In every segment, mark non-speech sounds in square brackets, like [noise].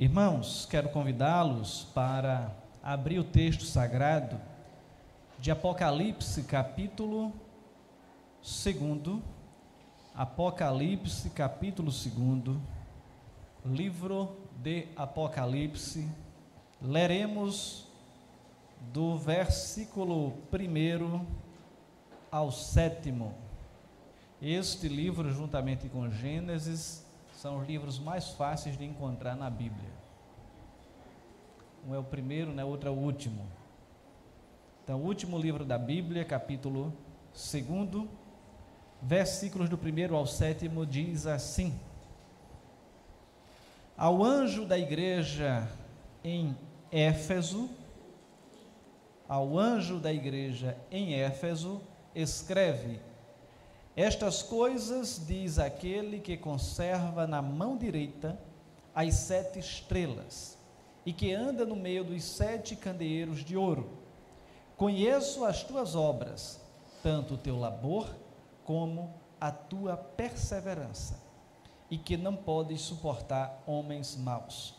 Irmãos, quero convidá-los para abrir o texto sagrado de Apocalipse, capítulo 2. Apocalipse, capítulo 2. Livro de Apocalipse. Leremos do versículo 1 ao 7. Este livro, juntamente com Gênesis, são os livros mais fáceis de encontrar na Bíblia. Um é o primeiro, né? outro é o último. Então, o último livro da Bíblia, capítulo 2, versículos do primeiro ao sétimo, diz assim: Ao anjo da igreja em Éfeso, ao anjo da igreja em Éfeso, escreve: estas coisas diz aquele que conserva na mão direita as sete estrelas e que anda no meio dos sete candeeiros de ouro. Conheço as tuas obras, tanto o teu labor como a tua perseverança, e que não podes suportar homens maus,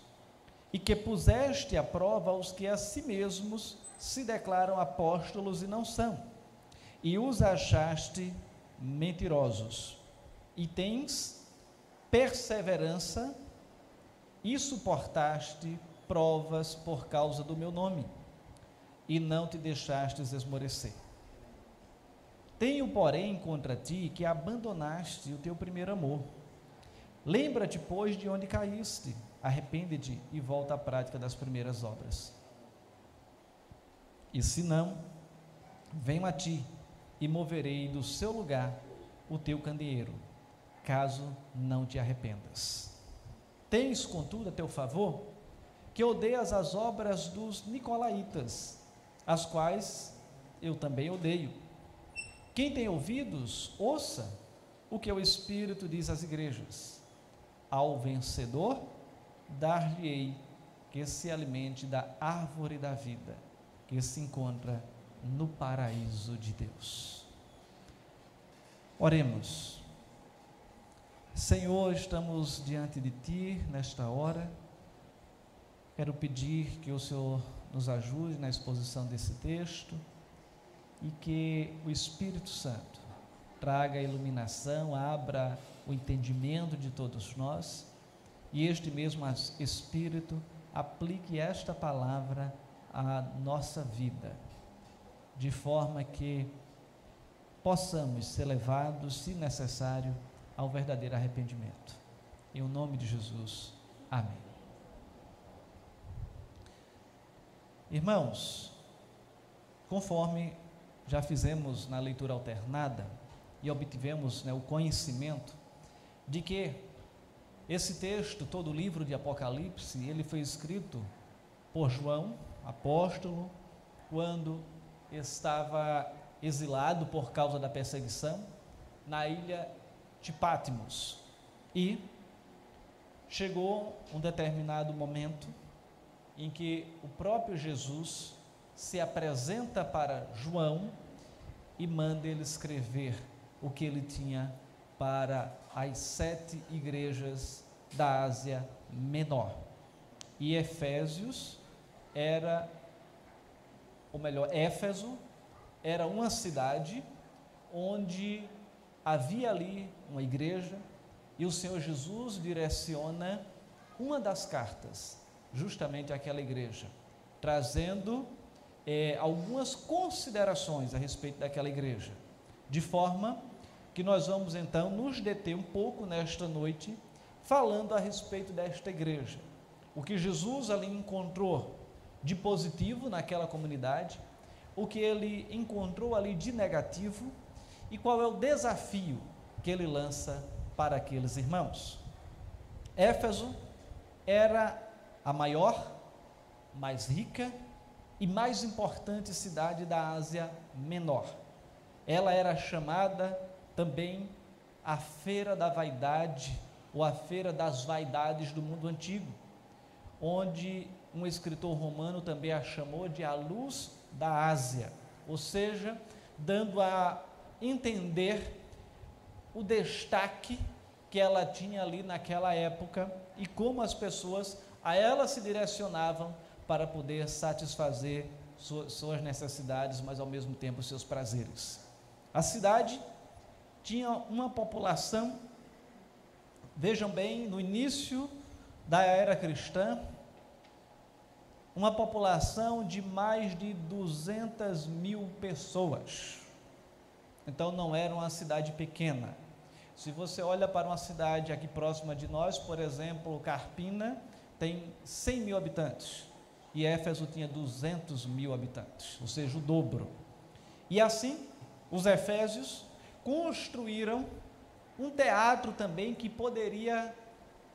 e que puseste à prova os que a si mesmos se declaram apóstolos e não são, e os achaste mentirosos, e tens perseverança e suportaste provas por causa do meu nome, e não te deixastes esmorecer. Tenho, porém, contra ti que abandonaste o teu primeiro amor. Lembra-te, pois, de onde caíste, arrepende-te e volta à prática das primeiras obras. E se não, venho a ti e moverei do seu lugar o teu candeeiro, caso não te arrependas. Tens, contudo, a teu favor, que odeias as obras dos nicolaítas, as quais eu também odeio. Quem tem ouvidos, ouça o que o Espírito diz às igrejas. Ao vencedor, dar-lhe-ei que se alimente da árvore da vida, que se encontra no paraíso de Deus. Oremos. Senhor, estamos diante de Ti nesta hora. Quero pedir que o Senhor nos ajude na exposição desse texto e que o Espírito Santo traga a iluminação, abra o entendimento de todos nós e este mesmo Espírito aplique esta palavra à nossa vida de forma que possamos ser levados, se necessário, ao verdadeiro arrependimento. Em nome de Jesus. Amém. Irmãos, conforme já fizemos na leitura alternada e obtivemos né, o conhecimento de que esse texto, todo o livro de Apocalipse, ele foi escrito por João, apóstolo, quando estava exilado por causa da perseguição na ilha de Patmos. E chegou um determinado momento em que o próprio Jesus se apresenta para João e manda ele escrever o que ele tinha para as sete igrejas da Ásia Menor. E Efésios era ou melhor, Éfeso era uma cidade onde havia ali uma igreja e o Senhor Jesus direciona uma das cartas justamente àquela igreja, trazendo é, algumas considerações a respeito daquela igreja, de forma que nós vamos então nos deter um pouco nesta noite falando a respeito desta igreja. O que Jesus ali encontrou de positivo naquela comunidade, o que ele encontrou ali de negativo e qual é o desafio que ele lança para aqueles irmãos. Éfeso era a maior, mais rica e mais importante cidade da Ásia Menor. Ela era chamada também a Feira da Vaidade ou a Feira das Vaidades do mundo antigo, onde um escritor romano também a chamou de a luz da Ásia, ou seja, dando a entender o destaque que ela tinha ali naquela época e como as pessoas a ela se direcionavam para poder satisfazer suas necessidades, mas ao mesmo tempo seus prazeres. A cidade tinha uma população, vejam bem, no início da era cristã, uma população de mais de 200 mil pessoas. Então não era uma cidade pequena. Se você olha para uma cidade aqui próxima de nós, por exemplo, Carpina, tem 100 mil habitantes. E Éfeso tinha 200 mil habitantes, ou seja, o dobro. E assim, os efésios construíram um teatro também que poderia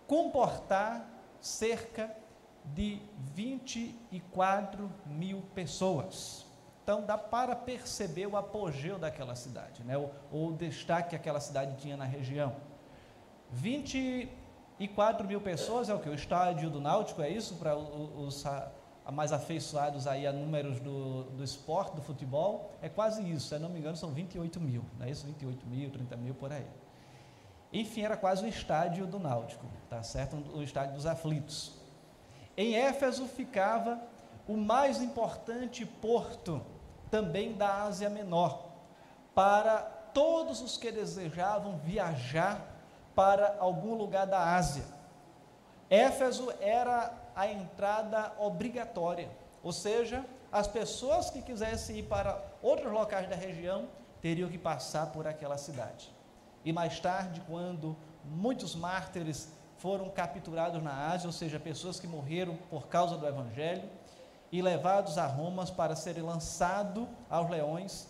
comportar cerca de 24 mil pessoas. Então dá para perceber o apogeu daquela cidade, né? o, o destaque que aquela cidade tinha na região. 24 mil pessoas é o que? O estádio do Náutico, é isso? Para os, mais afeiçoados aí a números do, do esporte, do futebol, é quase isso, se não me engano são 28 mil, não é isso? 28 mil, 30 mil por aí. Enfim, era quase o estádio do Náutico, tá certo? O estádio dos aflitos. Em Éfeso ficava o mais importante porto também da Ásia Menor, para todos os que desejavam viajar para algum lugar da Ásia. Éfeso era a entrada obrigatória, ou seja, as pessoas que quisessem ir para outros locais da região teriam que passar por aquela cidade. E mais tarde, quando muitos mártires foram capturados na Ásia, ou seja, pessoas que morreram por causa do Evangelho, e levados a Roma para serem lançados aos leões.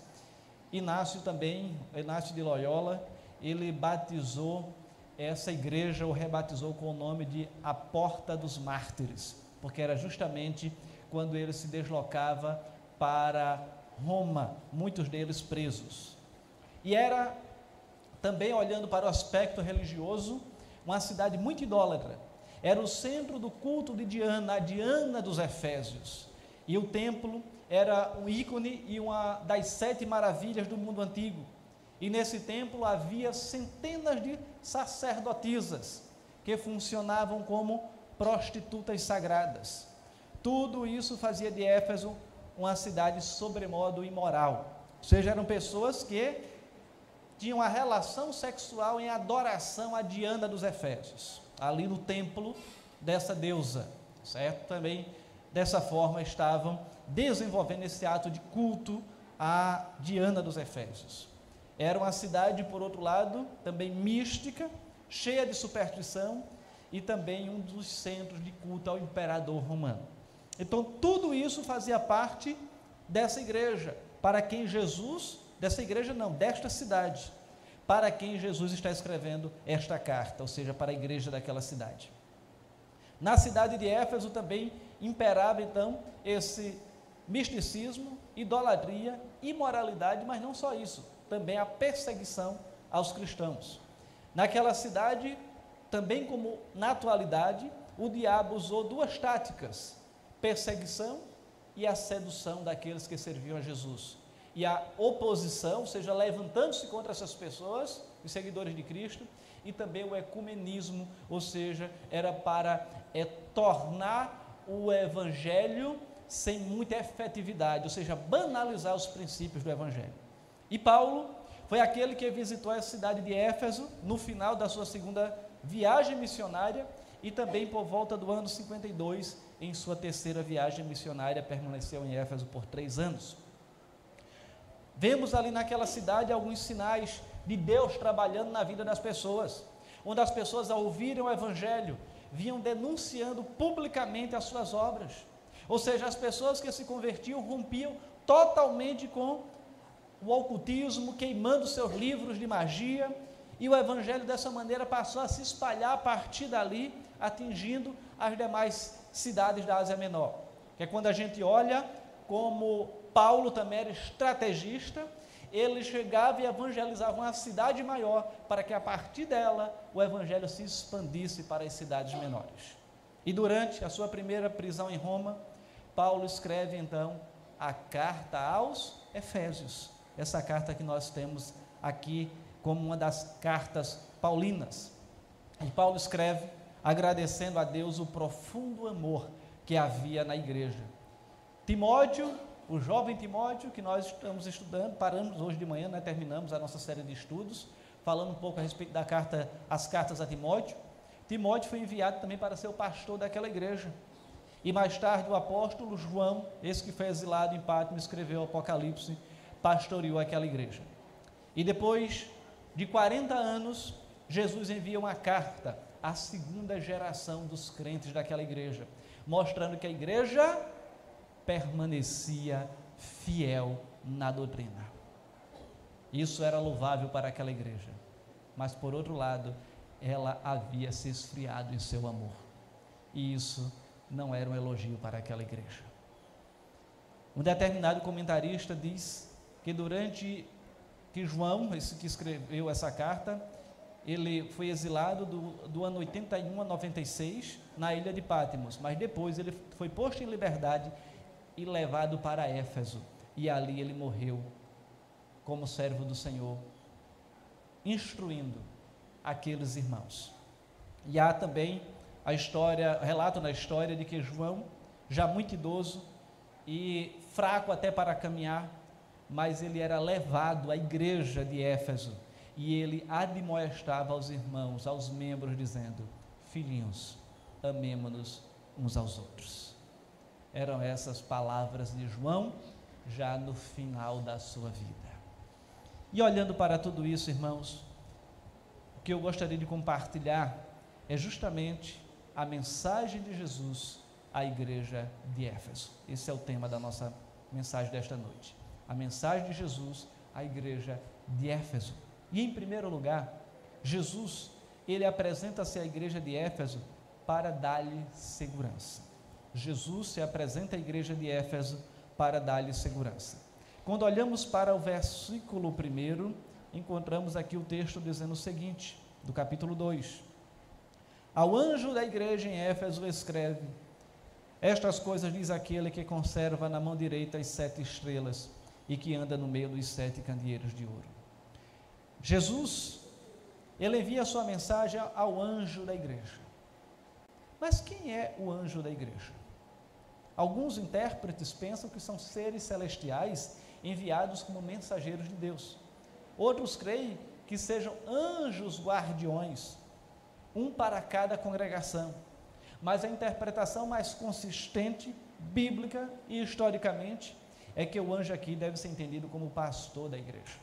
Inácio também, Inácio de Loyola, ele batizou essa igreja, ou rebatizou com o nome de a Porta dos Mártires, porque era justamente quando ele se deslocava para Roma, muitos deles presos. E era também olhando para o aspecto religioso, uma cidade muito idólatra. Era o centro do culto de Diana, a Diana dos Efésios. E o templo era um ícone e uma das sete maravilhas do mundo antigo. E nesse templo havia centenas de sacerdotisas que funcionavam como prostitutas sagradas. Tudo isso fazia de Éfeso uma cidade sobremodo imoral. Ou seja, eram pessoas que tinham a relação sexual em adoração a Diana dos Efésios, ali no templo dessa deusa, certo? Também dessa forma estavam desenvolvendo esse ato de culto a Diana dos Efésios. Era uma cidade, por outro lado, também mística, cheia de superstição e também um dos centros de culto ao imperador romano. Então, tudo isso fazia parte dessa igreja, para quem Jesus dessa igreja não, desta cidade, para quem Jesus está escrevendo esta carta, ou seja, para a igreja daquela cidade. Na cidade de Éfeso também imperava então esse misticismo, idolatria, imoralidade, mas não só isso, também a perseguição aos cristãos. Naquela cidade, também como na atualidade, o diabo usou duas táticas: perseguição e a sedução daqueles que serviam a Jesus e a oposição, ou seja, levantando-se contra essas pessoas, os seguidores de Cristo, e também o ecumenismo, ou seja, era para é, tornar o evangelho sem muita efetividade, ou seja, banalizar os princípios do evangelho. E Paulo foi aquele que visitou a cidade de Éfeso no final da sua segunda viagem missionária e também por volta do ano 52, em sua terceira viagem missionária, permaneceu em Éfeso por três anos. Vemos ali naquela cidade alguns sinais de Deus trabalhando na vida das pessoas, onde as pessoas, ao ouvirem o Evangelho, vinham denunciando publicamente as suas obras. Ou seja, as pessoas que se convertiam rompiam totalmente com o ocultismo, queimando seus livros de magia, e o Evangelho dessa maneira passou a se espalhar a partir dali, atingindo as demais cidades da Ásia Menor. Que é quando a gente olha como Paulo também era estrategista, ele chegava e evangelizava uma cidade maior, para que a partir dela o evangelho se expandisse para as cidades menores. E durante a sua primeira prisão em Roma, Paulo escreve então a carta aos Efésios. Essa carta que nós temos aqui como uma das cartas paulinas. E Paulo escreve agradecendo a Deus o profundo amor que havia na igreja. Timóteo, o jovem Timóteo, que nós estamos estudando, paramos hoje de manhã, né, terminamos a nossa série de estudos, falando um pouco a respeito da carta, as cartas a Timóteo. Timóteo foi enviado também para ser o pastor daquela igreja. E mais tarde o apóstolo João, esse que foi exilado em Patmos, escreveu o Apocalipse, pastoreou aquela igreja. E depois de 40 anos, Jesus envia uma carta à segunda geração dos crentes daquela igreja, mostrando que a igreja permanecia fiel na doutrina. Isso era louvável para aquela igreja. Mas por outro lado, ela havia se esfriado em seu amor. E isso não era um elogio para aquela igreja. Um determinado comentarista diz que durante que João, esse que escreveu essa carta, ele foi exilado do, do ano 81 a 96 na ilha de Pátimos, mas depois ele foi posto em liberdade e levado para Éfeso, e ali ele morreu como servo do Senhor, instruindo aqueles irmãos. E há também a história, relato na história de que João, já muito idoso e fraco até para caminhar, mas ele era levado à igreja de Éfeso e ele admoestava aos irmãos, aos membros, dizendo: Filhinhos, amemo-nos uns aos outros. Eram essas palavras de João já no final da sua vida. E olhando para tudo isso, irmãos, o que eu gostaria de compartilhar é justamente a mensagem de Jesus à igreja de Éfeso. Esse é o tema da nossa mensagem desta noite. A mensagem de Jesus à igreja de Éfeso. E em primeiro lugar, Jesus, ele apresenta-se à igreja de Éfeso para dar-lhe segurança. Jesus se apresenta à igreja de Éfeso para dar-lhe segurança. Quando olhamos para o versículo 1, encontramos aqui o texto dizendo o seguinte, do capítulo 2: Ao anjo da igreja em Éfeso escreve: Estas coisas diz aquele que conserva na mão direita as sete estrelas e que anda no meio dos sete candeeiros de ouro. Jesus, ele envia a sua mensagem ao anjo da igreja. Mas quem é o anjo da igreja? Alguns intérpretes pensam que são seres celestiais enviados como mensageiros de Deus. Outros creem que sejam anjos guardiões, um para cada congregação. Mas a interpretação mais consistente, bíblica e historicamente, é que o anjo aqui deve ser entendido como pastor da igreja,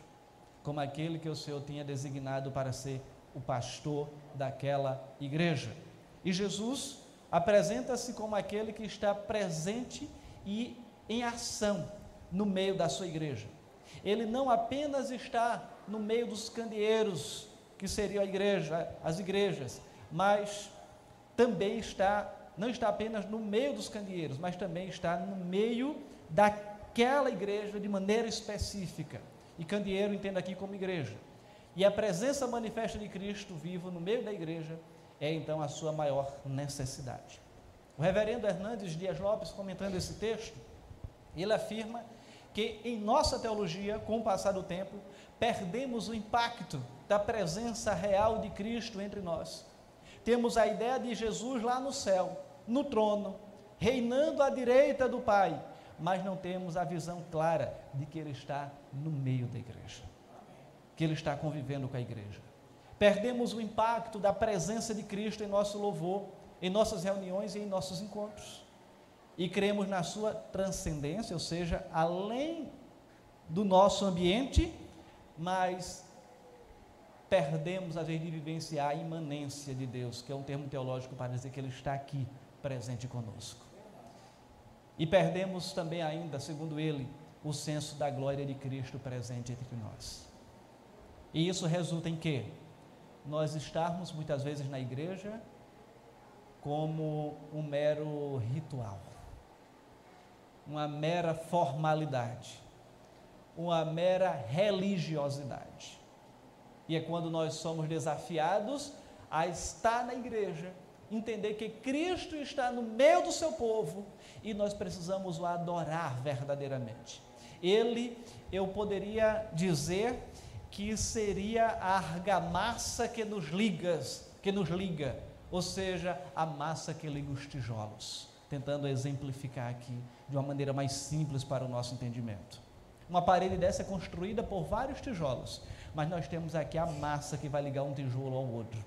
como aquele que o Senhor tinha designado para ser o pastor daquela igreja. E Jesus apresenta-se como aquele que está presente e em ação no meio da sua igreja. Ele não apenas está no meio dos candeeiros, que seria a igreja, as igrejas, mas também está, não está apenas no meio dos candeeiros, mas também está no meio daquela igreja de maneira específica. E candeeiro entenda aqui como igreja. E a presença manifesta de Cristo vivo no meio da igreja é então a sua maior necessidade. O reverendo Hernandes Dias Lopes, comentando esse texto, ele afirma que em nossa teologia, com o passar do tempo, perdemos o impacto da presença real de Cristo entre nós. Temos a ideia de Jesus lá no céu, no trono, reinando à direita do Pai, mas não temos a visão clara de que Ele está no meio da igreja, que Ele está convivendo com a igreja. Perdemos o impacto da presença de Cristo em nosso louvor, em nossas reuniões e em nossos encontros. E cremos na sua transcendência, ou seja, além do nosso ambiente, mas perdemos a vez de vivenciar a imanência de Deus, que é um termo teológico para dizer que Ele está aqui, presente conosco. E perdemos também ainda, segundo ele, o senso da glória de Cristo presente entre nós. E isso resulta em quê? Nós estarmos muitas vezes na igreja como um mero ritual, uma mera formalidade, uma mera religiosidade. E é quando nós somos desafiados a estar na igreja, entender que Cristo está no meio do seu povo e nós precisamos o adorar verdadeiramente. Ele, eu poderia dizer, que seria a argamassa que nos liga, que nos liga, ou seja, a massa que liga os tijolos, tentando exemplificar aqui de uma maneira mais simples para o nosso entendimento. Uma parede dessa é construída por vários tijolos, mas nós temos aqui a massa que vai ligar um tijolo ao outro.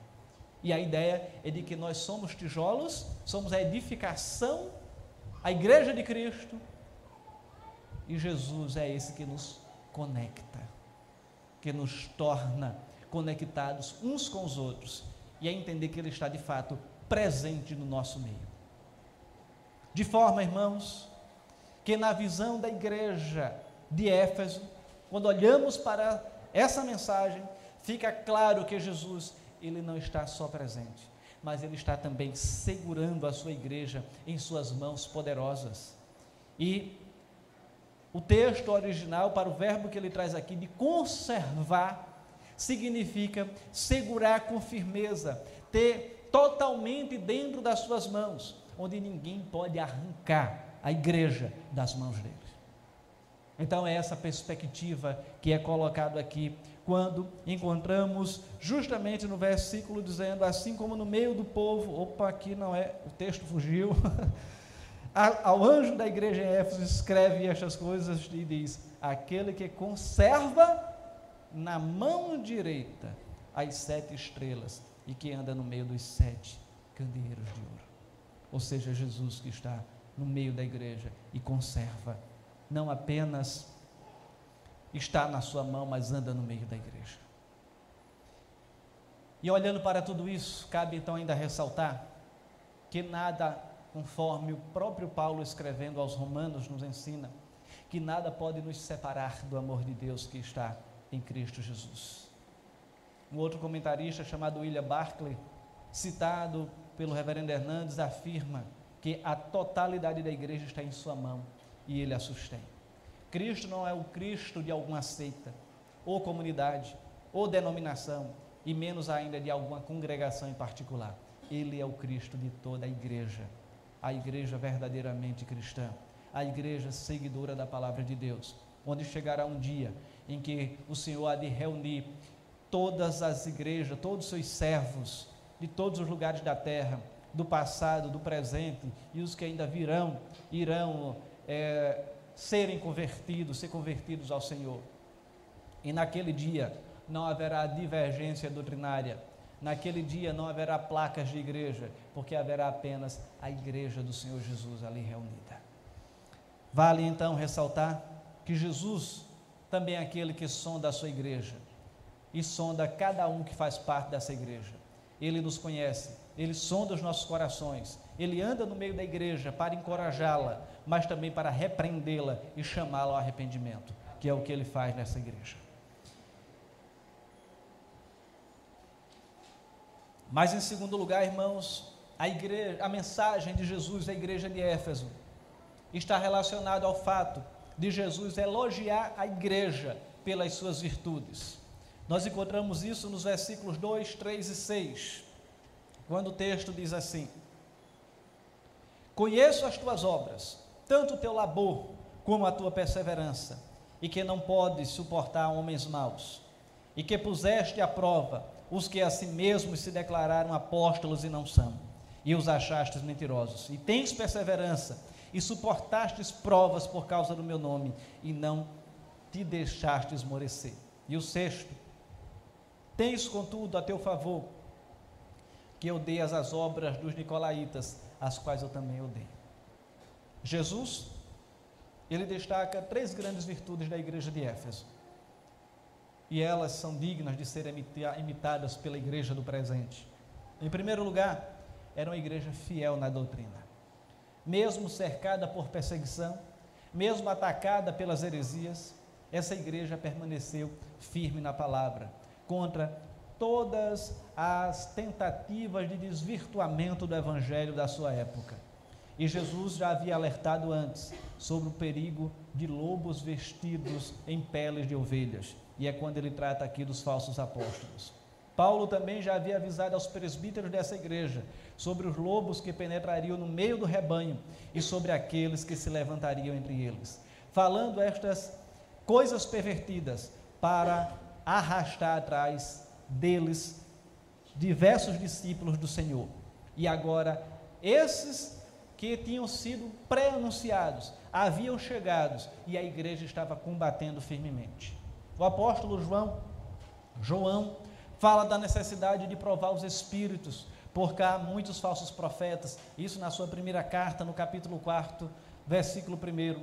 E a ideia é de que nós somos tijolos, somos a edificação, a igreja de Cristo, e Jesus é esse que nos conecta, que nos torna conectados uns com os outros e a entender que Ele está de fato presente no nosso meio. De forma, irmãos, que na visão da igreja de Éfeso, quando olhamos para essa mensagem, fica claro que Jesus, ele não está só presente, mas ele está também segurando a sua igreja em suas mãos poderosas. E o texto original, para o verbo que ele traz aqui, de conservar, significa segurar com firmeza, ter totalmente dentro das suas mãos, onde ninguém pode arrancar a igreja das mãos dele. Então é essa perspectiva que é colocado aqui quando encontramos justamente no versículo dizendo assim como no meio do povo, opa, aqui não é, o texto fugiu. [laughs] ao anjo da igreja em Éfeso escreve estas coisas e diz: Aquele que conserva na mão direita as sete estrelas e que anda no meio dos sete candeeiros de ouro. Ou seja, Jesus que está no meio da igreja e conserva, não apenas está na sua mão, mas anda no meio da igreja. E olhando para tudo isso, cabe então ainda ressaltar que nada conforme o próprio Paulo escrevendo aos Romanos nos ensina, que nada pode nos separar do amor de Deus que está em Cristo Jesus. Um outro comentarista chamado William Barclay, citado pelo reverendo Hernandes, afirma que a totalidade da igreja está em sua mão e ele a sustém. Cristo não é o Cristo de alguma seita, ou comunidade, ou denominação, e menos ainda de alguma congregação em particular. Ele é o Cristo de toda a igreja a igreja verdadeiramente cristã, a igreja seguidora da palavra de Deus, onde chegará um dia em que o Senhor há de reunir todas as igrejas, todos os seus servos, de todos os lugares da terra, do passado, do presente e os que ainda virão, irão é, serem convertidos, ser convertidos ao Senhor. E naquele dia não haverá divergência doutrinária, Naquele dia não haverá placas de igreja, porque haverá apenas a igreja do Senhor Jesus ali reunida. Vale então ressaltar que Jesus também é aquele que sonda a sua igreja e sonda cada um que faz parte dessa igreja. Ele nos conhece, ele sonda os nossos corações, ele anda no meio da igreja para encorajá-la, mas também para repreendê-la e chamá-la ao arrependimento, que é o que ele faz nessa igreja. Mas em segundo lugar, irmãos, a igreja, a mensagem de Jesus à igreja de Éfeso está relacionada ao fato de Jesus elogiar a igreja pelas suas virtudes. Nós encontramos isso nos versículos 2, 3 e 6, quando o texto diz assim: Conheço as tuas obras, tanto o teu labor como a tua perseverança, e que não podes suportar homens maus, e que puseste à prova os que a si mesmos se declararam apóstolos e não são, e os achastes mentirosos. E tens perseverança, e suportastes provas por causa do meu nome, e não te deixaste esmorecer. E o sexto, tens contudo a teu favor, que odeias as obras dos nicolaítas, as quais eu também odeio. Jesus, ele destaca três grandes virtudes da igreja de Éfeso e elas são dignas de serem imitadas pela igreja do presente. Em primeiro lugar, era uma igreja fiel na doutrina. Mesmo cercada por perseguição, mesmo atacada pelas heresias, essa igreja permaneceu firme na palavra, contra todas as tentativas de desvirtuamento do evangelho da sua época. E Jesus já havia alertado antes sobre o perigo de lobos vestidos em peles de ovelhas e é quando ele trata aqui dos falsos apóstolos. Paulo também já havia avisado aos presbíteros dessa igreja sobre os lobos que penetrariam no meio do rebanho e sobre aqueles que se levantariam entre eles, falando estas coisas pervertidas para arrastar atrás deles diversos discípulos do Senhor. E agora, esses que tinham sido pré-anunciados haviam chegado e a igreja estava combatendo firmemente. O apóstolo João, João, fala da necessidade de provar os espíritos, porque há muitos falsos profetas, isso na sua primeira carta, no capítulo 4, versículo 1.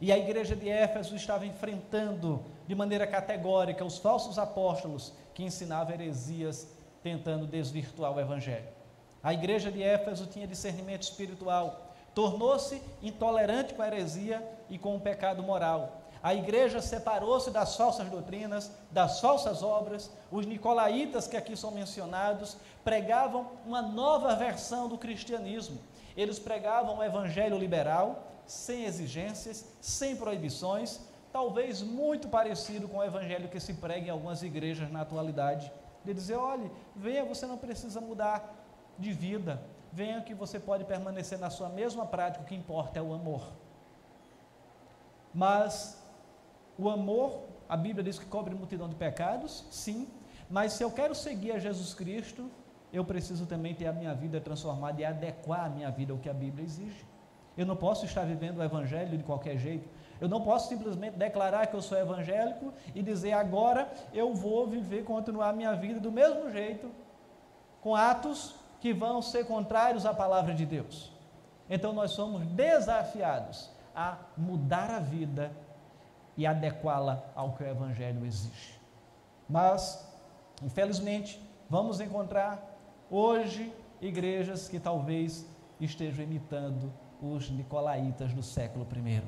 E a igreja de Éfeso estava enfrentando de maneira categórica os falsos apóstolos que ensinavam heresias, tentando desvirtuar o evangelho. A igreja de Éfeso tinha discernimento espiritual, tornou-se intolerante com a heresia e com o pecado moral. A igreja separou-se das falsas doutrinas, das falsas obras. Os nicolaítas, que aqui são mencionados, pregavam uma nova versão do cristianismo. Eles pregavam o evangelho liberal, sem exigências, sem proibições, talvez muito parecido com o evangelho que se prega em algumas igrejas na atualidade. De dizer: olhe, venha, você não precisa mudar de vida, venha que você pode permanecer na sua mesma prática, o que importa é o amor. Mas o amor, a Bíblia diz que cobre multidão de pecados, sim, mas se eu quero seguir a Jesus Cristo, eu preciso também ter a minha vida transformada e adequar a minha vida ao que a Bíblia exige. Eu não posso estar vivendo o Evangelho de qualquer jeito. Eu não posso simplesmente declarar que eu sou evangélico e dizer agora eu vou viver, continuar a minha vida do mesmo jeito, com atos que vão ser contrários à palavra de Deus. Então nós somos desafiados a mudar a vida e adequá-la ao que o Evangelho exige. Mas, infelizmente, vamos encontrar hoje igrejas que talvez estejam imitando os nicolaítas do século I.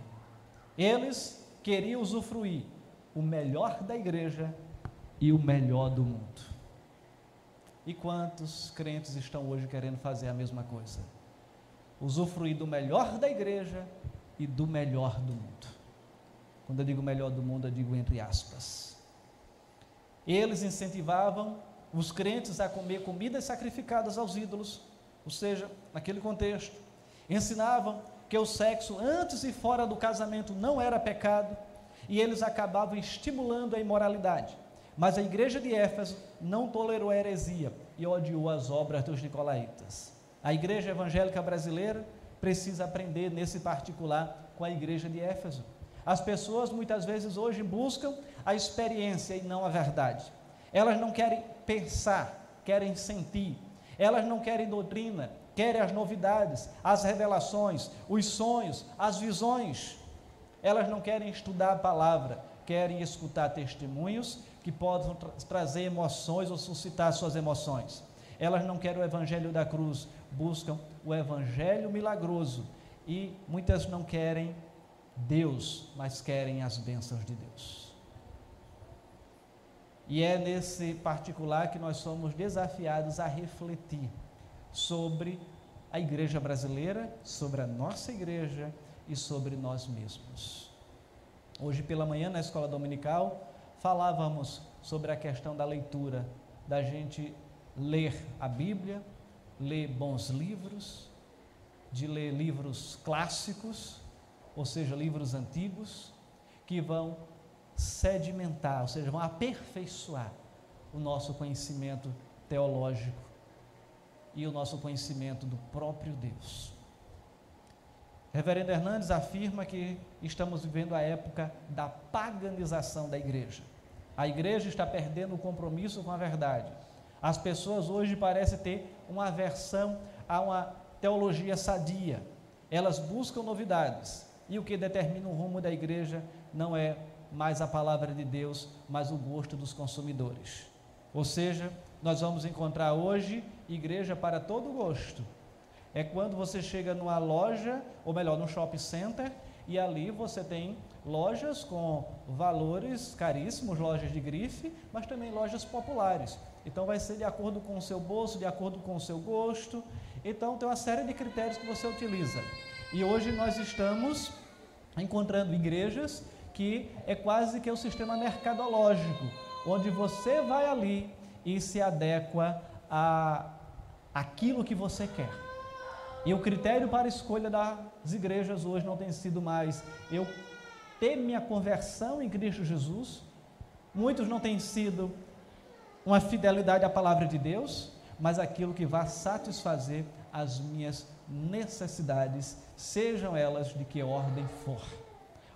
Eles queriam usufruir o melhor da igreja e o melhor do mundo. E quantos crentes estão hoje querendo fazer a mesma coisa? Usufruir do melhor da igreja e do melhor do mundo. Quando eu digo melhor do mundo, eu digo entre aspas. Eles incentivavam os crentes a comer comidas sacrificadas aos ídolos, ou seja, naquele contexto, ensinavam que o sexo antes e fora do casamento não era pecado, e eles acabavam estimulando a imoralidade. Mas a igreja de Éfeso não tolerou a heresia e odiou as obras dos nicolaítas. A igreja evangélica brasileira precisa aprender nesse particular com a igreja de Éfeso. As pessoas muitas vezes hoje buscam a experiência e não a verdade. Elas não querem pensar, querem sentir. Elas não querem doutrina, querem as novidades, as revelações, os sonhos, as visões. Elas não querem estudar a palavra, querem escutar testemunhos que possam tra trazer emoções ou suscitar suas emoções. Elas não querem o evangelho da cruz, buscam o evangelho milagroso e muitas não querem Deus, mas querem as bênçãos de Deus. E é nesse particular que nós somos desafiados a refletir sobre a igreja brasileira, sobre a nossa igreja e sobre nós mesmos. Hoje pela manhã, na escola dominical, falávamos sobre a questão da leitura, da gente ler a Bíblia, ler bons livros, de ler livros clássicos, ou seja, livros antigos, que vão sedimentar, ou seja, vão aperfeiçoar o nosso conhecimento teológico e o nosso conhecimento do próprio Deus. Reverendo Hernandes afirma que estamos vivendo a época da paganização da igreja. A igreja está perdendo o compromisso com a verdade. As pessoas hoje parecem ter uma aversão a uma teologia sadia. Elas buscam novidades, e o que determina o rumo da igreja não é mais a palavra de Deus, mas o gosto dos consumidores. Ou seja, nós vamos encontrar hoje igreja para todo gosto. É quando você chega numa loja, ou melhor, num shopping center, e ali você tem lojas com valores caríssimos, lojas de grife, mas também lojas populares. Então vai ser de acordo com o seu bolso, de acordo com o seu gosto. Então tem uma série de critérios que você utiliza. E hoje nós estamos encontrando igrejas que é quase que o sistema mercadológico, onde você vai ali e se adequa a aquilo que você quer. E o critério para a escolha das igrejas hoje não tem sido mais eu ter minha conversão em Cristo Jesus. Muitos não têm sido uma fidelidade à palavra de Deus, mas aquilo que vai satisfazer as minhas necessidades, sejam elas de que ordem for,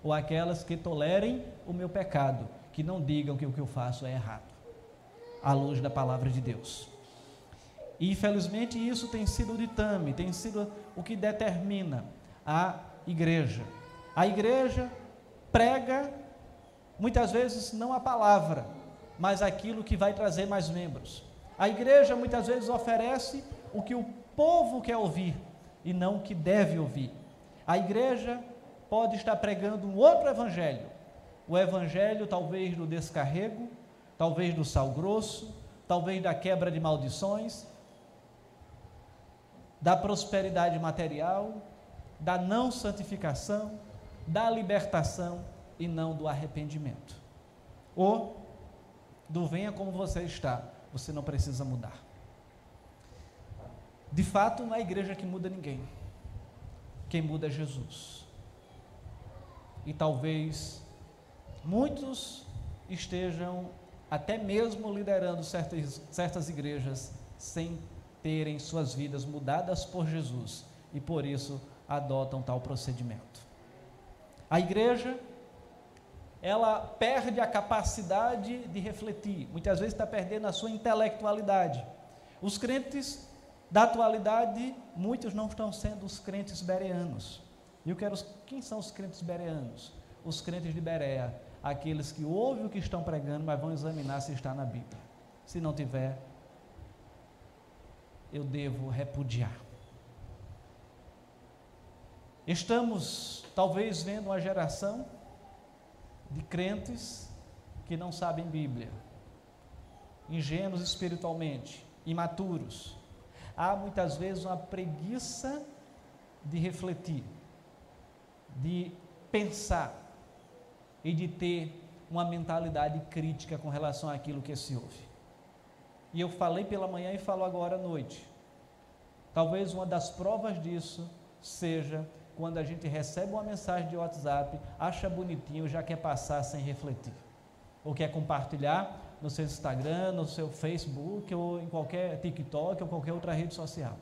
ou aquelas que tolerem o meu pecado, que não digam que o que eu faço é errado, à luz da palavra de Deus. E infelizmente isso tem sido o ditame, tem sido o que determina a igreja. A igreja prega muitas vezes não a palavra, mas aquilo que vai trazer mais membros. A igreja muitas vezes oferece o que o povo quer ouvir e não o que deve ouvir. A igreja pode estar pregando um outro evangelho, o evangelho talvez do descarrego, talvez do sal grosso, talvez da quebra de maldições, da prosperidade material, da não santificação, da libertação e não do arrependimento. Ou do venha como você está, você não precisa mudar. De fato, não é a igreja que muda ninguém. Quem muda é Jesus. E talvez muitos estejam até mesmo liderando certas, certas igrejas sem terem suas vidas mudadas por Jesus e por isso adotam tal procedimento. A igreja, ela perde a capacidade de refletir, muitas vezes está perdendo a sua intelectualidade. Os crentes da atualidade, muitos não estão sendo os crentes bereanos. E eu quero, quem são os crentes bereanos? Os crentes de Berea, aqueles que ouvem o que estão pregando, mas vão examinar se está na Bíblia. Se não tiver, eu devo repudiar. Estamos talvez vendo uma geração de crentes que não sabem Bíblia, ingênuos espiritualmente, imaturos. Há muitas vezes uma preguiça de refletir, de pensar e de ter uma mentalidade crítica com relação àquilo que se ouve. E eu falei pela manhã e falo agora à noite. Talvez uma das provas disso seja quando a gente recebe uma mensagem de WhatsApp, acha bonitinho, já quer passar sem refletir. Ou quer compartilhar no seu Instagram, no seu Facebook, ou em qualquer TikTok, ou qualquer outra rede social.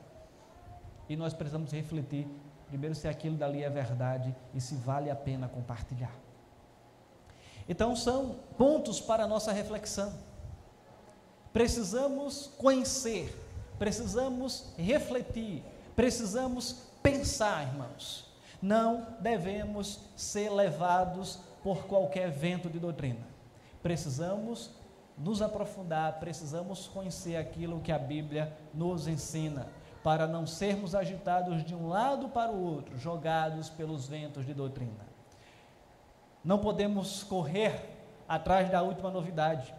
E nós precisamos refletir, primeiro, se aquilo dali é verdade e se vale a pena compartilhar. Então, são pontos para a nossa reflexão. Precisamos conhecer, precisamos refletir, precisamos pensar, irmãos. Não devemos ser levados por qualquer vento de doutrina. Precisamos nos aprofundar, precisamos conhecer aquilo que a Bíblia nos ensina, para não sermos agitados de um lado para o outro, jogados pelos ventos de doutrina. Não podemos correr atrás da última novidade.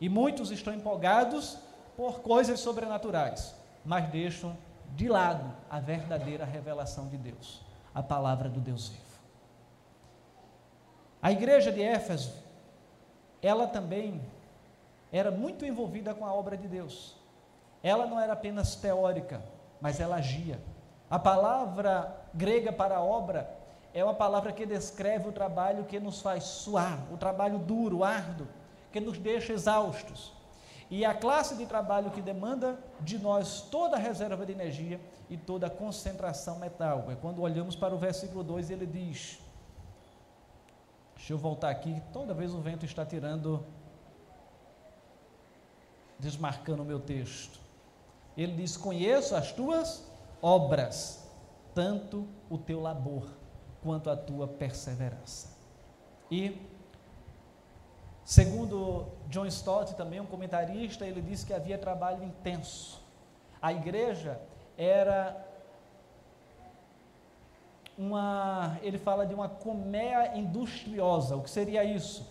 E muitos estão empolgados por coisas sobrenaturais, mas deixam de lado a verdadeira revelação de Deus, a palavra do Deus vivo. A igreja de Éfeso, ela também era muito envolvida com a obra de Deus. Ela não era apenas teórica, mas ela agia. A palavra grega para obra é uma palavra que descreve o trabalho que nos faz suar, o trabalho duro, árduo, que nos deixa exaustos. E a classe de trabalho que demanda de nós toda a reserva de energia e toda a concentração mental. É quando olhamos para o versículo 2, ele diz: Deixa eu voltar aqui, toda vez o vento está tirando, desmarcando o meu texto. Ele diz: Conheço as tuas obras, tanto o teu labor quanto a tua perseverança. E Segundo John Stott, também um comentarista, ele disse que havia trabalho intenso. A igreja era uma, ele fala de uma colmeia industriosa. O que seria isso?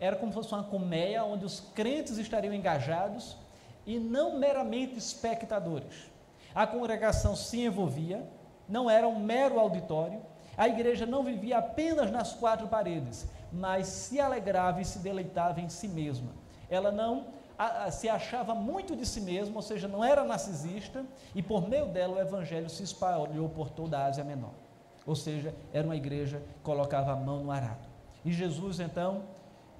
Era como se fosse uma colmeia onde os crentes estariam engajados e não meramente espectadores. A congregação se envolvia, não era um mero auditório, a igreja não vivia apenas nas quatro paredes, mas se alegrava e se deleitava em si mesma. Ela não a, a, se achava muito de si mesma, ou seja, não era narcisista, e por meio dela o evangelho se espalhou por toda a Ásia Menor. Ou seja, era uma igreja que colocava a mão no arado. E Jesus, então,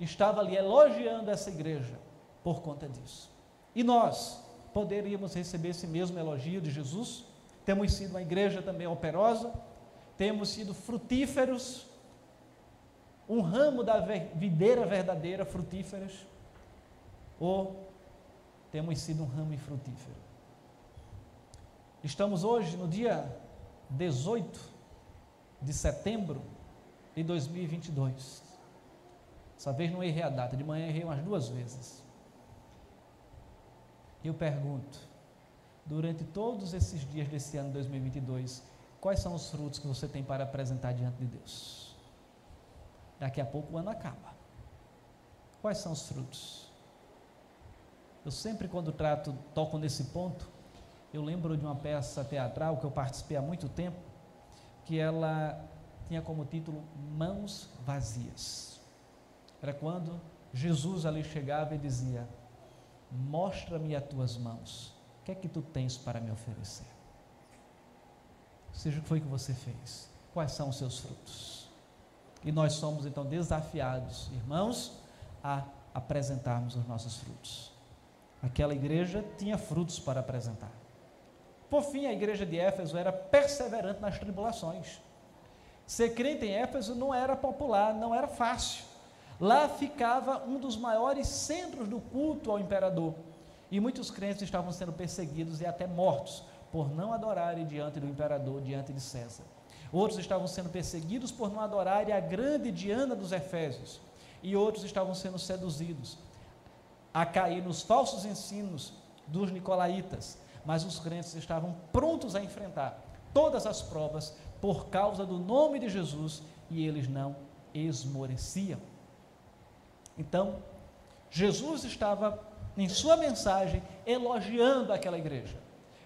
estava ali elogiando essa igreja por conta disso. E nós poderíamos receber esse mesmo elogio de Jesus? temos sido uma igreja também operosa, temos sido frutíferos, um ramo da videira verdadeira, frutíferas, ou temos sido um ramo infrutífero. Estamos hoje no dia 18 de setembro de 2022. Dessa vez não errei a data, de manhã errei umas duas vezes. Eu pergunto, durante todos esses dias desse ano 2022, quais são os frutos que você tem para apresentar diante de Deus? Daqui a pouco o ano acaba. Quais são os frutos? Eu sempre, quando trato, toco nesse ponto, eu lembro de uma peça teatral que eu participei há muito tempo, que ela tinha como título Mãos Vazias. Era quando Jesus ali chegava e dizia: Mostra-me as tuas mãos que é que tu tens para me oferecer? Seja o que foi que você fez, quais são os seus frutos? E nós somos então desafiados, irmãos, a apresentarmos os nossos frutos. Aquela igreja tinha frutos para apresentar. Por fim, a igreja de Éfeso era perseverante nas tribulações. Ser crente em Éfeso não era popular, não era fácil. Lá ficava um dos maiores centros do culto ao imperador. E muitos crentes estavam sendo perseguidos e até mortos por não adorarem diante do imperador, diante de César. Outros estavam sendo perseguidos por não adorarem a grande Diana dos Efésios. E outros estavam sendo seduzidos a cair nos falsos ensinos dos nicolaítas. Mas os crentes estavam prontos a enfrentar todas as provas por causa do nome de Jesus e eles não esmoreciam. Então, Jesus estava em sua mensagem, elogiando aquela igreja,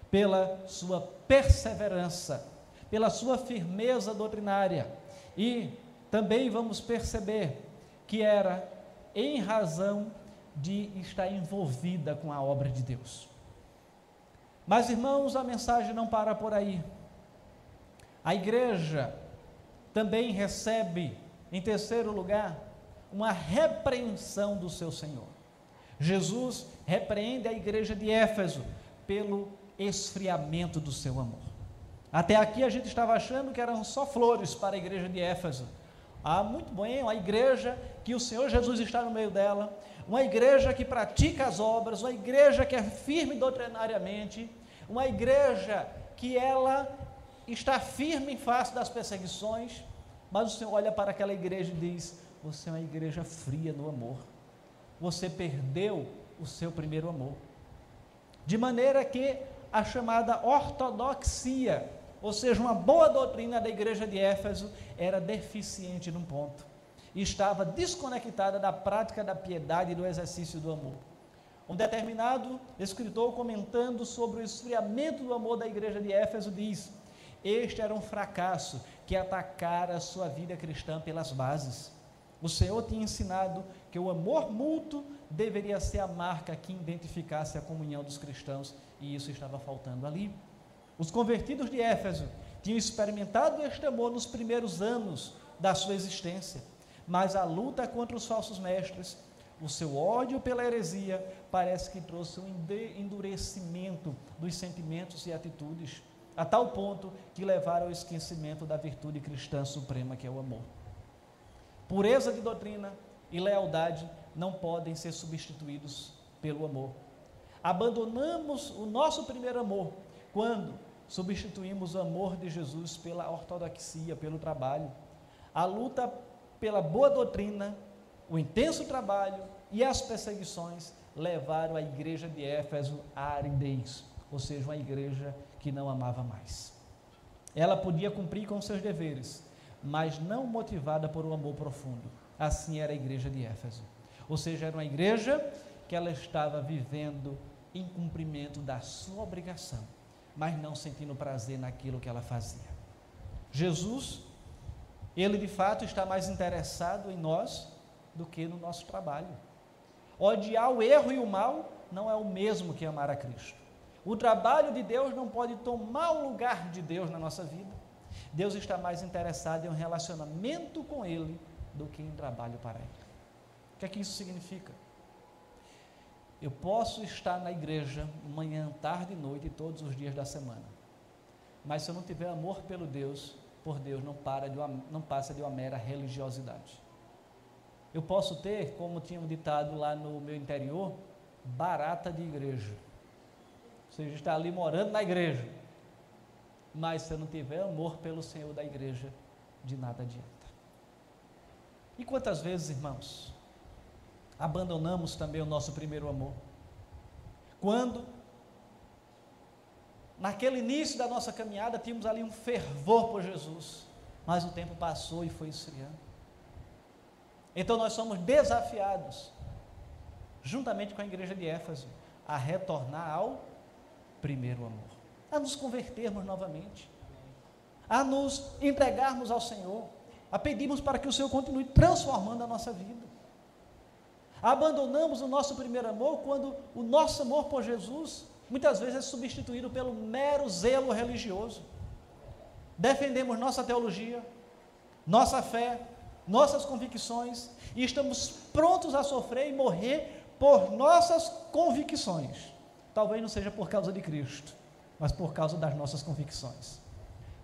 pela sua perseverança, pela sua firmeza doutrinária. E também vamos perceber que era em razão de estar envolvida com a obra de Deus. Mas, irmãos, a mensagem não para por aí. A igreja também recebe, em terceiro lugar, uma repreensão do seu Senhor. Jesus repreende a igreja de Éfeso pelo esfriamento do seu amor. Até aqui a gente estava achando que eram só flores para a igreja de Éfeso. Ah, muito bem, uma igreja que o Senhor Jesus está no meio dela, uma igreja que pratica as obras, uma igreja que é firme doutrinariamente, uma igreja que ela está firme em face das perseguições, mas o Senhor olha para aquela igreja e diz: Você é uma igreja fria no amor você perdeu o seu primeiro amor. De maneira que a chamada ortodoxia, ou seja, uma boa doutrina da igreja de Éfeso, era deficiente num ponto. E estava desconectada da prática da piedade e do exercício do amor. Um determinado escritor comentando sobre o esfriamento do amor da igreja de Éfeso diz: Este era um fracasso que atacara a sua vida cristã pelas bases. O Senhor tinha ensinado que o amor mútuo deveria ser a marca que identificasse a comunhão dos cristãos, e isso estava faltando ali. Os convertidos de Éfeso tinham experimentado este amor nos primeiros anos da sua existência, mas a luta contra os falsos mestres, o seu ódio pela heresia, parece que trouxe um endurecimento dos sentimentos e atitudes, a tal ponto que levaram ao esquecimento da virtude cristã suprema que é o amor. Pureza de doutrina e lealdade não podem ser substituídos pelo amor. Abandonamos o nosso primeiro amor quando substituímos o amor de Jesus pela ortodoxia, pelo trabalho. A luta pela boa doutrina, o intenso trabalho e as perseguições levaram a igreja de Éfeso à aridez, ou seja, uma igreja que não amava mais. Ela podia cumprir com seus deveres, mas não motivada por um amor profundo. Assim era a igreja de Éfeso. Ou seja, era uma igreja que ela estava vivendo em cumprimento da sua obrigação, mas não sentindo prazer naquilo que ela fazia. Jesus, ele de fato está mais interessado em nós do que no nosso trabalho. Odiar o erro e o mal não é o mesmo que amar a Cristo. O trabalho de Deus não pode tomar o lugar de Deus na nossa vida. Deus está mais interessado em um relacionamento com Ele do que em trabalho para Ele. O que é que isso significa? Eu posso estar na igreja manhã, tarde e noite, todos os dias da semana. Mas se eu não tiver amor pelo Deus, por Deus, não, para de uma, não passa de uma mera religiosidade. Eu posso ter, como tinha um ditado lá no meu interior, barata de igreja. Ou seja, está ali morando na igreja. Mas se eu não tiver amor pelo Senhor da igreja, de nada adianta. E quantas vezes, irmãos, abandonamos também o nosso primeiro amor? Quando, naquele início da nossa caminhada, tínhamos ali um fervor por Jesus, mas o tempo passou e foi esfriando. Então nós somos desafiados, juntamente com a igreja de Éfeso, a retornar ao primeiro amor, a nos convertermos novamente, a nos entregarmos ao Senhor, a pedirmos para que o Senhor continue transformando a nossa vida. Abandonamos o nosso primeiro amor quando o nosso amor por Jesus muitas vezes é substituído pelo mero zelo religioso. Defendemos nossa teologia, nossa fé, nossas convicções e estamos prontos a sofrer e morrer por nossas convicções. Talvez não seja por causa de Cristo, mas por causa das nossas convicções.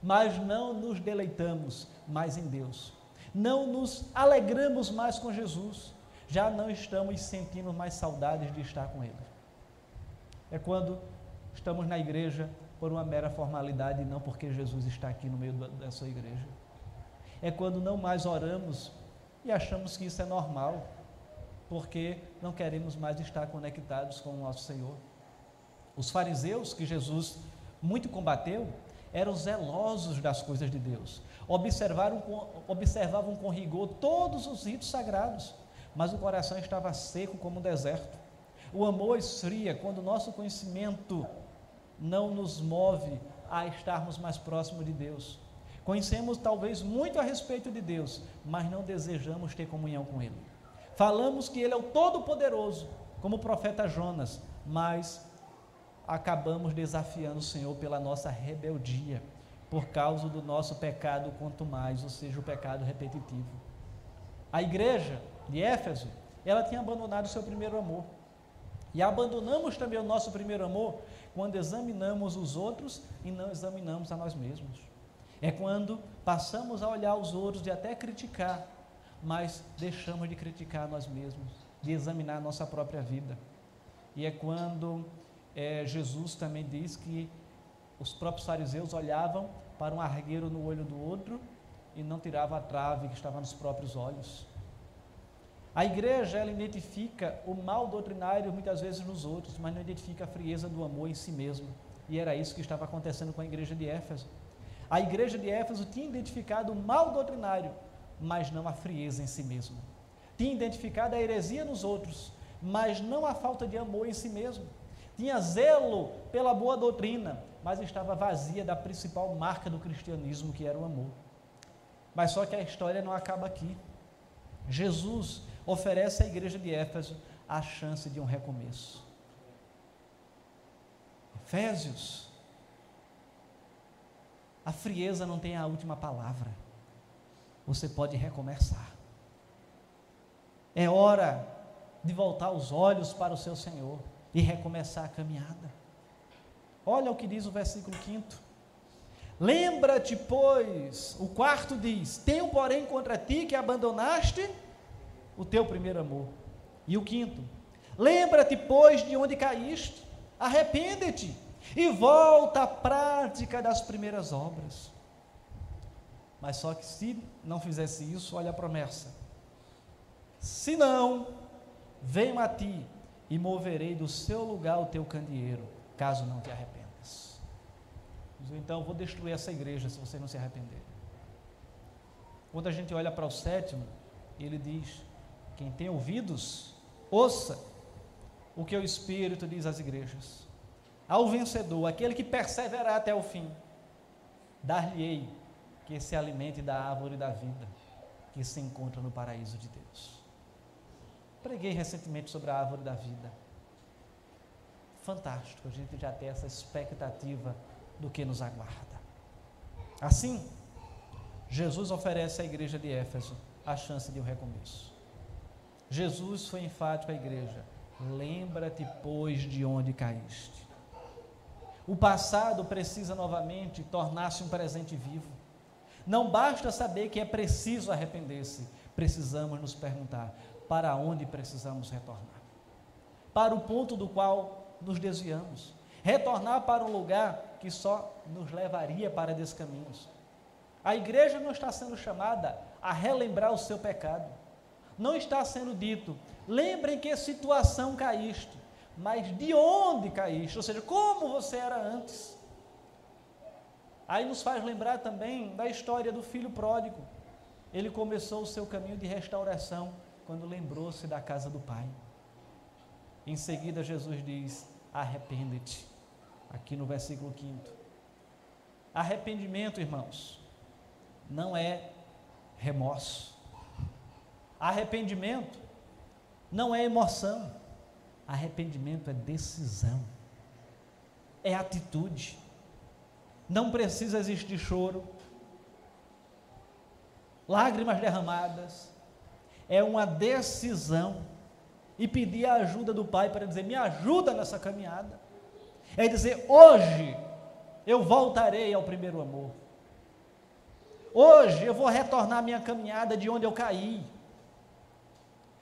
Mas não nos deleitamos mais em Deus, não nos alegramos mais com Jesus, já não estamos sentindo mais saudades de estar com Ele. É quando estamos na igreja por uma mera formalidade e não porque Jesus está aqui no meio da sua igreja é quando não mais oramos e achamos que isso é normal, porque não queremos mais estar conectados com o nosso Senhor. Os fariseus que Jesus muito combateu eram zelosos das coisas de Deus, observavam com rigor todos os ritos sagrados, mas o coração estava seco como um deserto. O amor esfria quando o nosso conhecimento não nos move a estarmos mais próximos de Deus. Conhecemos talvez muito a respeito de Deus, mas não desejamos ter comunhão com Ele. Falamos que Ele é o Todo-Poderoso, como o profeta Jonas, mas acabamos desafiando o Senhor pela nossa rebeldia, por causa do nosso pecado, quanto mais, ou seja, o pecado repetitivo. A igreja de Éfeso, ela tinha abandonado o seu primeiro amor. E abandonamos também o nosso primeiro amor quando examinamos os outros e não examinamos a nós mesmos. É quando passamos a olhar os outros e até criticar, mas deixamos de criticar nós mesmos, de examinar a nossa própria vida. E é quando é, Jesus também diz que os próprios fariseus olhavam para um argueiro no olho do outro e não tiravam a trave que estava nos próprios olhos. A igreja ela identifica o mal doutrinário muitas vezes nos outros, mas não identifica a frieza do amor em si mesmo. E era isso que estava acontecendo com a igreja de Éfeso. A igreja de Éfeso tinha identificado o mal doutrinário, mas não a frieza em si mesmo. Tinha identificado a heresia nos outros, mas não a falta de amor em si mesmo. Tinha zelo pela boa doutrina, mas estava vazia da principal marca do cristianismo, que era o amor. Mas só que a história não acaba aqui. Jesus oferece à igreja de Éfeso a chance de um recomeço. Efésios a frieza não tem a última palavra. Você pode recomeçar. É hora de voltar os olhos para o seu Senhor e recomeçar a caminhada. Olha o que diz o versículo 5. Lembra-te, pois, o quarto diz: Tenho, porém, contra ti que abandonaste o teu primeiro amor. E o quinto: Lembra-te, pois, de onde caíste, arrepende-te e volta à prática das primeiras obras. Mas só que se não fizesse isso, olha a promessa. Se não, venho a ti e moverei do seu lugar o teu candeeiro, caso não te arrependas. Então, vou destruir essa igreja se você não se arrepender. Quando a gente olha para o sétimo, ele diz: quem tem ouvidos, ouça o que o Espírito diz às igrejas. Ao vencedor, aquele que perseverar até o fim, dar-lhe-ei que se alimente da árvore da vida que se encontra no paraíso de Deus. Preguei recentemente sobre a árvore da vida. Fantástico, a gente já tem essa expectativa do que nos aguarda. Assim, Jesus oferece à igreja de Éfeso a chance de um recomeço. Jesus foi enfático à igreja: lembra-te, pois, de onde caíste. O passado precisa novamente tornar-se um presente vivo. Não basta saber que é preciso arrepender-se, precisamos nos perguntar para onde precisamos retornar. Para o ponto do qual nos desviamos. Retornar para um lugar que só nos levaria para descaminhos. A igreja não está sendo chamada a relembrar o seu pecado. Não está sendo dito, lembrem que situação caíste, mas de onde caíste, ou seja, como você era antes. Aí nos faz lembrar também da história do filho pródigo. Ele começou o seu caminho de restauração quando lembrou-se da casa do pai. Em seguida, Jesus diz: arrepende-te. Aqui no versículo 5. Arrependimento, irmãos, não é remorso. Arrependimento não é emoção. Arrependimento é decisão, é atitude. Não precisa existir choro, lágrimas derramadas. É uma decisão. E pedir a ajuda do Pai para dizer: me ajuda nessa caminhada. É dizer: hoje eu voltarei ao primeiro amor. Hoje eu vou retornar minha caminhada de onde eu caí.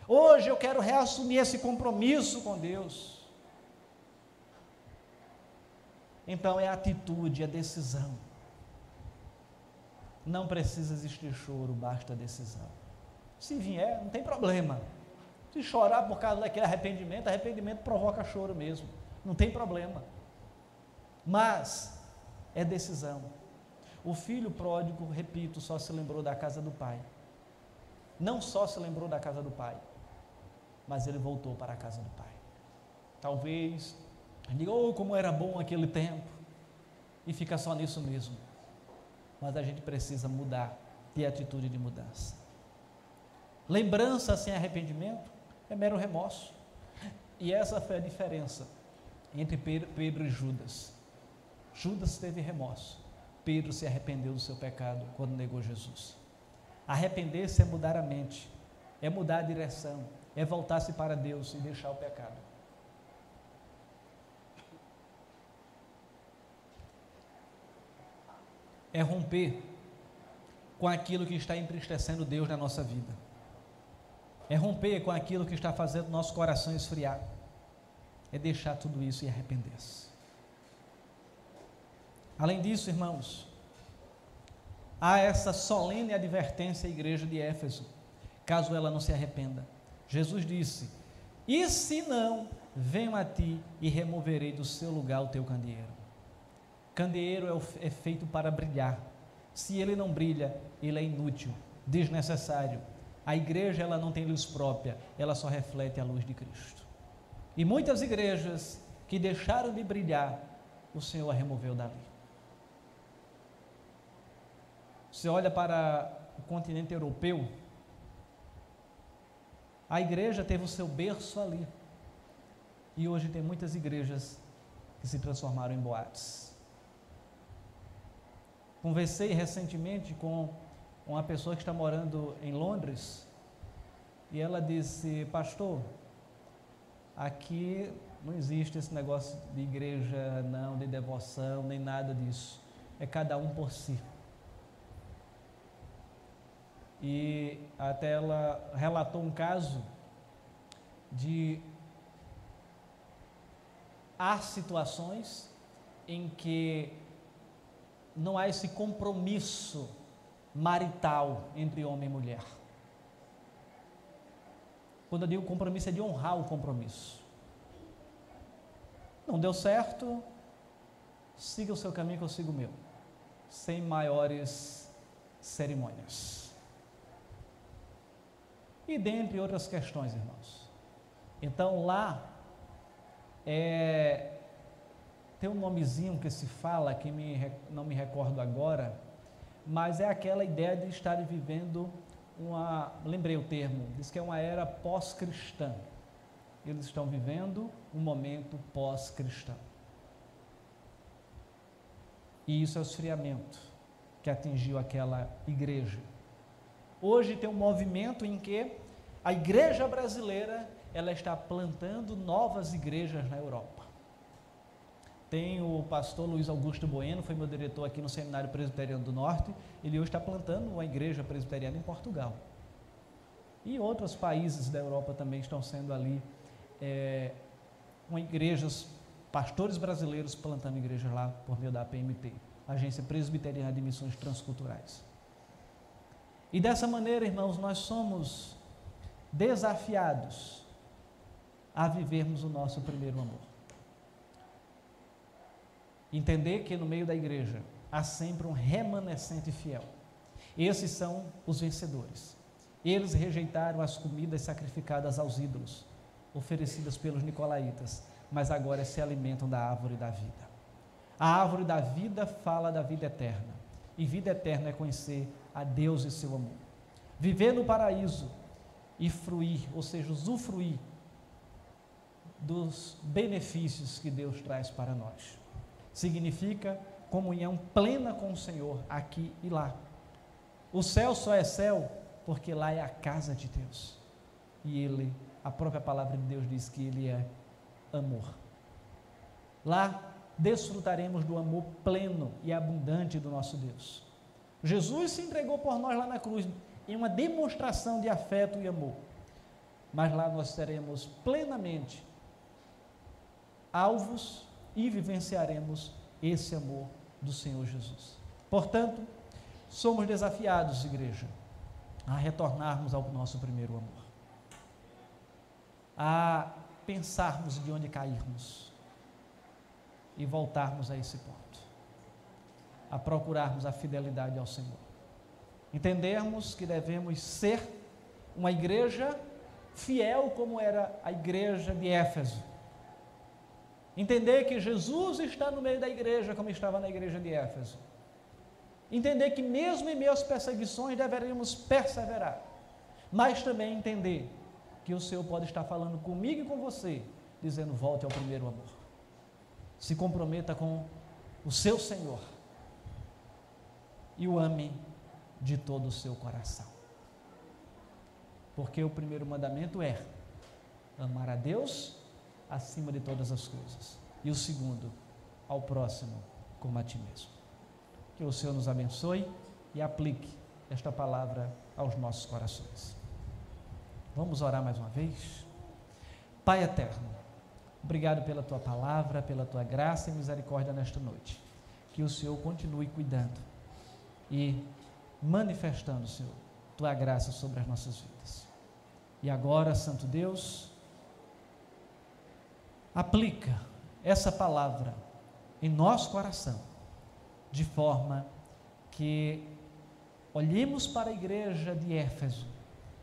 Hoje eu quero reassumir esse compromisso com Deus. Então é atitude, é decisão. Não precisa existir choro, basta decisão. Se vier, não tem problema. Se chorar por causa daquele arrependimento, arrependimento provoca choro mesmo. Não tem problema. Mas é decisão. O filho pródigo, repito, só se lembrou da casa do pai. Não só se lembrou da casa do pai, mas ele voltou para a casa do pai. Talvez diga, oh, como era bom aquele tempo, e fica só nisso mesmo. Mas a gente precisa mudar, ter atitude de mudança. Lembrança sem arrependimento é mero remorso. E essa foi a diferença entre Pedro e Judas. Judas teve remorso. Pedro se arrependeu do seu pecado quando negou Jesus. Arrepender-se é mudar a mente, é mudar a direção, é voltar-se para Deus e deixar o pecado. É romper com aquilo que está entristecendo Deus na nossa vida. É romper com aquilo que está fazendo nosso coração esfriar. É deixar tudo isso e arrepender-se. Além disso, irmãos, há essa solene advertência à igreja de Éfeso, caso ela não se arrependa. Jesus disse: E se não, venho a ti e removerei do seu lugar o teu candeeiro. Candeeiro é, é feito para brilhar. Se ele não brilha, ele é inútil, desnecessário. A igreja ela não tem luz própria, ela só reflete a luz de Cristo. E muitas igrejas que deixaram de brilhar, o Senhor a removeu dali. Você olha para o continente europeu, a igreja teve o seu berço ali. E hoje tem muitas igrejas que se transformaram em boates. Conversei recentemente com uma pessoa que está morando em Londres e ela disse: Pastor, aqui não existe esse negócio de igreja, não, de devoção, nem nada disso. É cada um por si e até ela relatou um caso de há situações em que não há esse compromisso marital entre homem e mulher. Quando eu digo compromisso, é de honrar o compromisso. Não deu certo, siga o seu caminho que eu sigo o meu, sem maiores cerimônias e dentre outras questões, irmãos. Então lá é, tem um nomezinho que se fala que me, não me recordo agora, mas é aquela ideia de estar vivendo uma, lembrei o termo, diz que é uma era pós-cristã. Eles estão vivendo um momento pós-cristão. E isso é o esfriamento que atingiu aquela igreja. Hoje tem um movimento em que a igreja brasileira ela está plantando novas igrejas na Europa. Tem o pastor Luiz Augusto Bueno, foi meu diretor aqui no Seminário Presbiteriano do Norte. Ele hoje está plantando uma igreja presbiteriana em Portugal. E outros países da Europa também estão sendo ali é, uma igrejas, pastores brasileiros plantando igrejas lá por meio da PMT, Agência Presbiteriana de Missões Transculturais. E dessa maneira, irmãos, nós somos desafiados a vivermos o nosso primeiro amor. Entender que no meio da igreja há sempre um remanescente fiel. Esses são os vencedores. Eles rejeitaram as comidas sacrificadas aos ídolos, oferecidas pelos nicolaítas, mas agora se alimentam da árvore da vida. A árvore da vida fala da vida eterna, e vida eterna é conhecer a Deus e seu amor. Viver no paraíso e fruir, ou seja, usufruir dos benefícios que Deus traz para nós. Significa comunhão plena com o Senhor aqui e lá. O céu só é céu porque lá é a casa de Deus. E ele, a própria palavra de Deus diz que ele é amor. Lá desfrutaremos do amor pleno e abundante do nosso Deus. Jesus se entregou por nós lá na cruz em uma demonstração de afeto e amor. Mas lá nós seremos plenamente alvos e vivenciaremos esse amor do Senhor Jesus. Portanto, somos desafiados, igreja, a retornarmos ao nosso primeiro amor, a pensarmos de onde cairmos e voltarmos a esse ponto, a procurarmos a fidelidade ao Senhor. Entendermos que devemos ser uma igreja fiel como era a igreja de Éfeso. Entender que Jesus está no meio da igreja como estava na igreja de Éfeso. Entender que mesmo em meio às perseguições deveríamos perseverar. Mas também entender que o Senhor pode estar falando comigo e com você, dizendo: volte ao primeiro amor. Se comprometa com o seu Senhor e o ame de todo o seu coração. Porque o primeiro mandamento é amar a Deus acima de todas as coisas. E o segundo, ao próximo como a ti mesmo. Que o Senhor nos abençoe e aplique esta palavra aos nossos corações. Vamos orar mais uma vez? Pai eterno, obrigado pela tua palavra, pela tua graça e misericórdia nesta noite. Que o Senhor continue cuidando e manifestando, Senhor, tua graça sobre as nossas vidas. E agora, Santo Deus, aplica essa palavra em nosso coração, de forma que olhemos para a igreja de Éfeso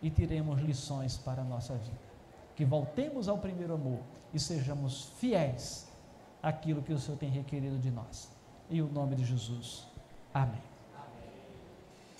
e tiremos lições para a nossa vida. Que voltemos ao primeiro amor e sejamos fiéis àquilo que o Senhor tem requerido de nós. Em o nome de Jesus. Amém.